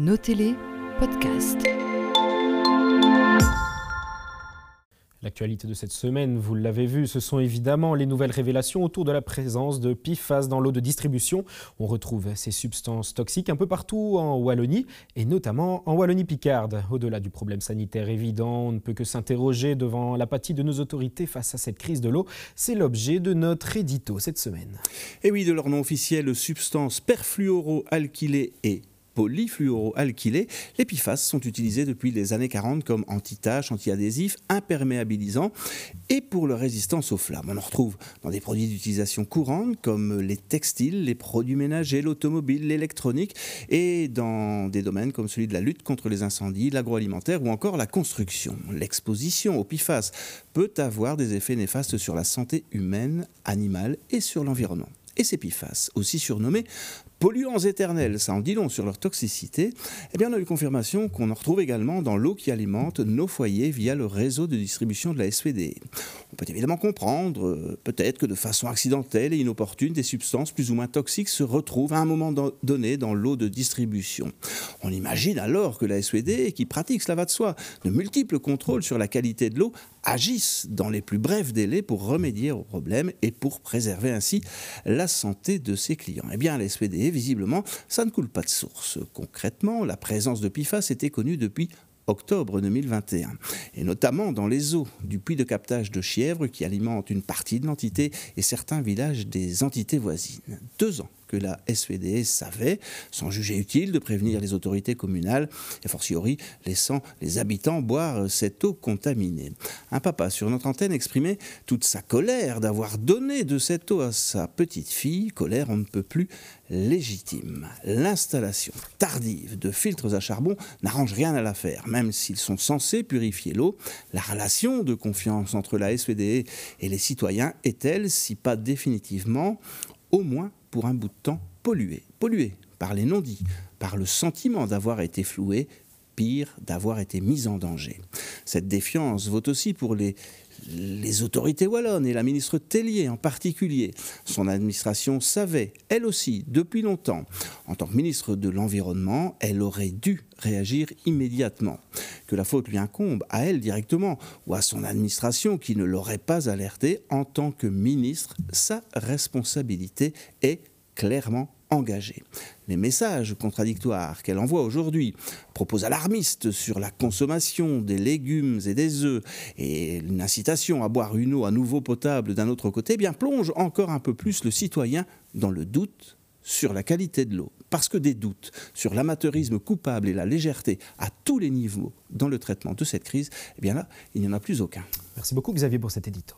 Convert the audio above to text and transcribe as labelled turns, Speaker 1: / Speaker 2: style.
Speaker 1: Nos télé, podcast.
Speaker 2: L'actualité de cette semaine, vous l'avez vu, ce sont évidemment les nouvelles révélations autour de la présence de PFAS dans l'eau de distribution. On retrouve ces substances toxiques un peu partout en Wallonie et notamment en Wallonie-Picarde. Au-delà du problème sanitaire évident, on ne peut que s'interroger devant l'apathie de nos autorités face à cette crise de l'eau. C'est l'objet de notre édito cette semaine.
Speaker 3: Et oui, de leur nom officiel, substances perfluoroalkylées et polyfluoroalkylés, les PFAS sont utilisés depuis les années 40 comme anti-taches, anti-adhésifs, imperméabilisants et pour leur résistance aux flammes. On en retrouve dans des produits d'utilisation courante comme les textiles, les produits ménagers, l'automobile, l'électronique et dans des domaines comme celui de la lutte contre les incendies, l'agroalimentaire ou encore la construction. L'exposition aux PFAS peut avoir des effets néfastes sur la santé humaine, animale et sur l'environnement et ces PFAS, aussi surnommés polluants éternels, ça en dit long sur leur toxicité, eh bien on a eu confirmation qu'on en retrouve également dans l'eau qui alimente nos foyers via le réseau de distribution de la SVD. Peut évidemment comprendre, euh, peut-être que de façon accidentelle et inopportune, des substances plus ou moins toxiques se retrouvent à un moment donné dans l'eau de distribution. On imagine alors que la SVD, qui pratique, cela va de soi, de multiples contrôles sur la qualité de l'eau, agissent dans les plus brefs délais pour remédier au problème et pour préserver ainsi la santé de ses clients. Eh bien, la SVD visiblement, ça ne coule pas de source. Concrètement, la présence de PFAS était connue depuis octobre 2021, et notamment dans les eaux du puits de captage de Chièvre qui alimente une partie de l'entité et certains villages des entités voisines. Deux ans que la SVD savait, sans juger utile de prévenir les autorités communales, et fortiori laissant les habitants boire cette eau contaminée. Un papa sur notre antenne exprimait toute sa colère d'avoir donné de cette eau à sa petite fille, colère on ne peut plus légitime. L'installation tardive de filtres à charbon n'arrange rien à l'affaire, même s'ils sont censés purifier l'eau. La relation de confiance entre la SVD et les citoyens est-elle, si pas définitivement, au moins pour un bout de temps pollué. Pollué par les non-dits, par le sentiment d'avoir été floué, pire, d'avoir été mis en danger. Cette défiance vaut aussi pour les, les autorités wallonnes et la ministre Tellier en particulier. Son administration savait, elle aussi, depuis longtemps. En tant que ministre de l'Environnement, elle aurait dû réagir immédiatement. Que la faute lui incombe à elle directement ou à son administration qui ne l'aurait pas alerté en tant que ministre, sa responsabilité est clairement engagée. Les messages contradictoires qu'elle envoie aujourd'hui, propos alarmistes sur la consommation des légumes et des œufs et une incitation à boire une eau à nouveau potable d'un autre côté, eh bien plonge encore un peu plus le citoyen dans le doute sur la qualité de l'eau. Parce que des doutes sur l'amateurisme coupable et la légèreté à tous les niveaux dans le traitement de cette crise, eh bien là, il n'y en a plus aucun.
Speaker 2: Merci beaucoup Xavier pour cet édito.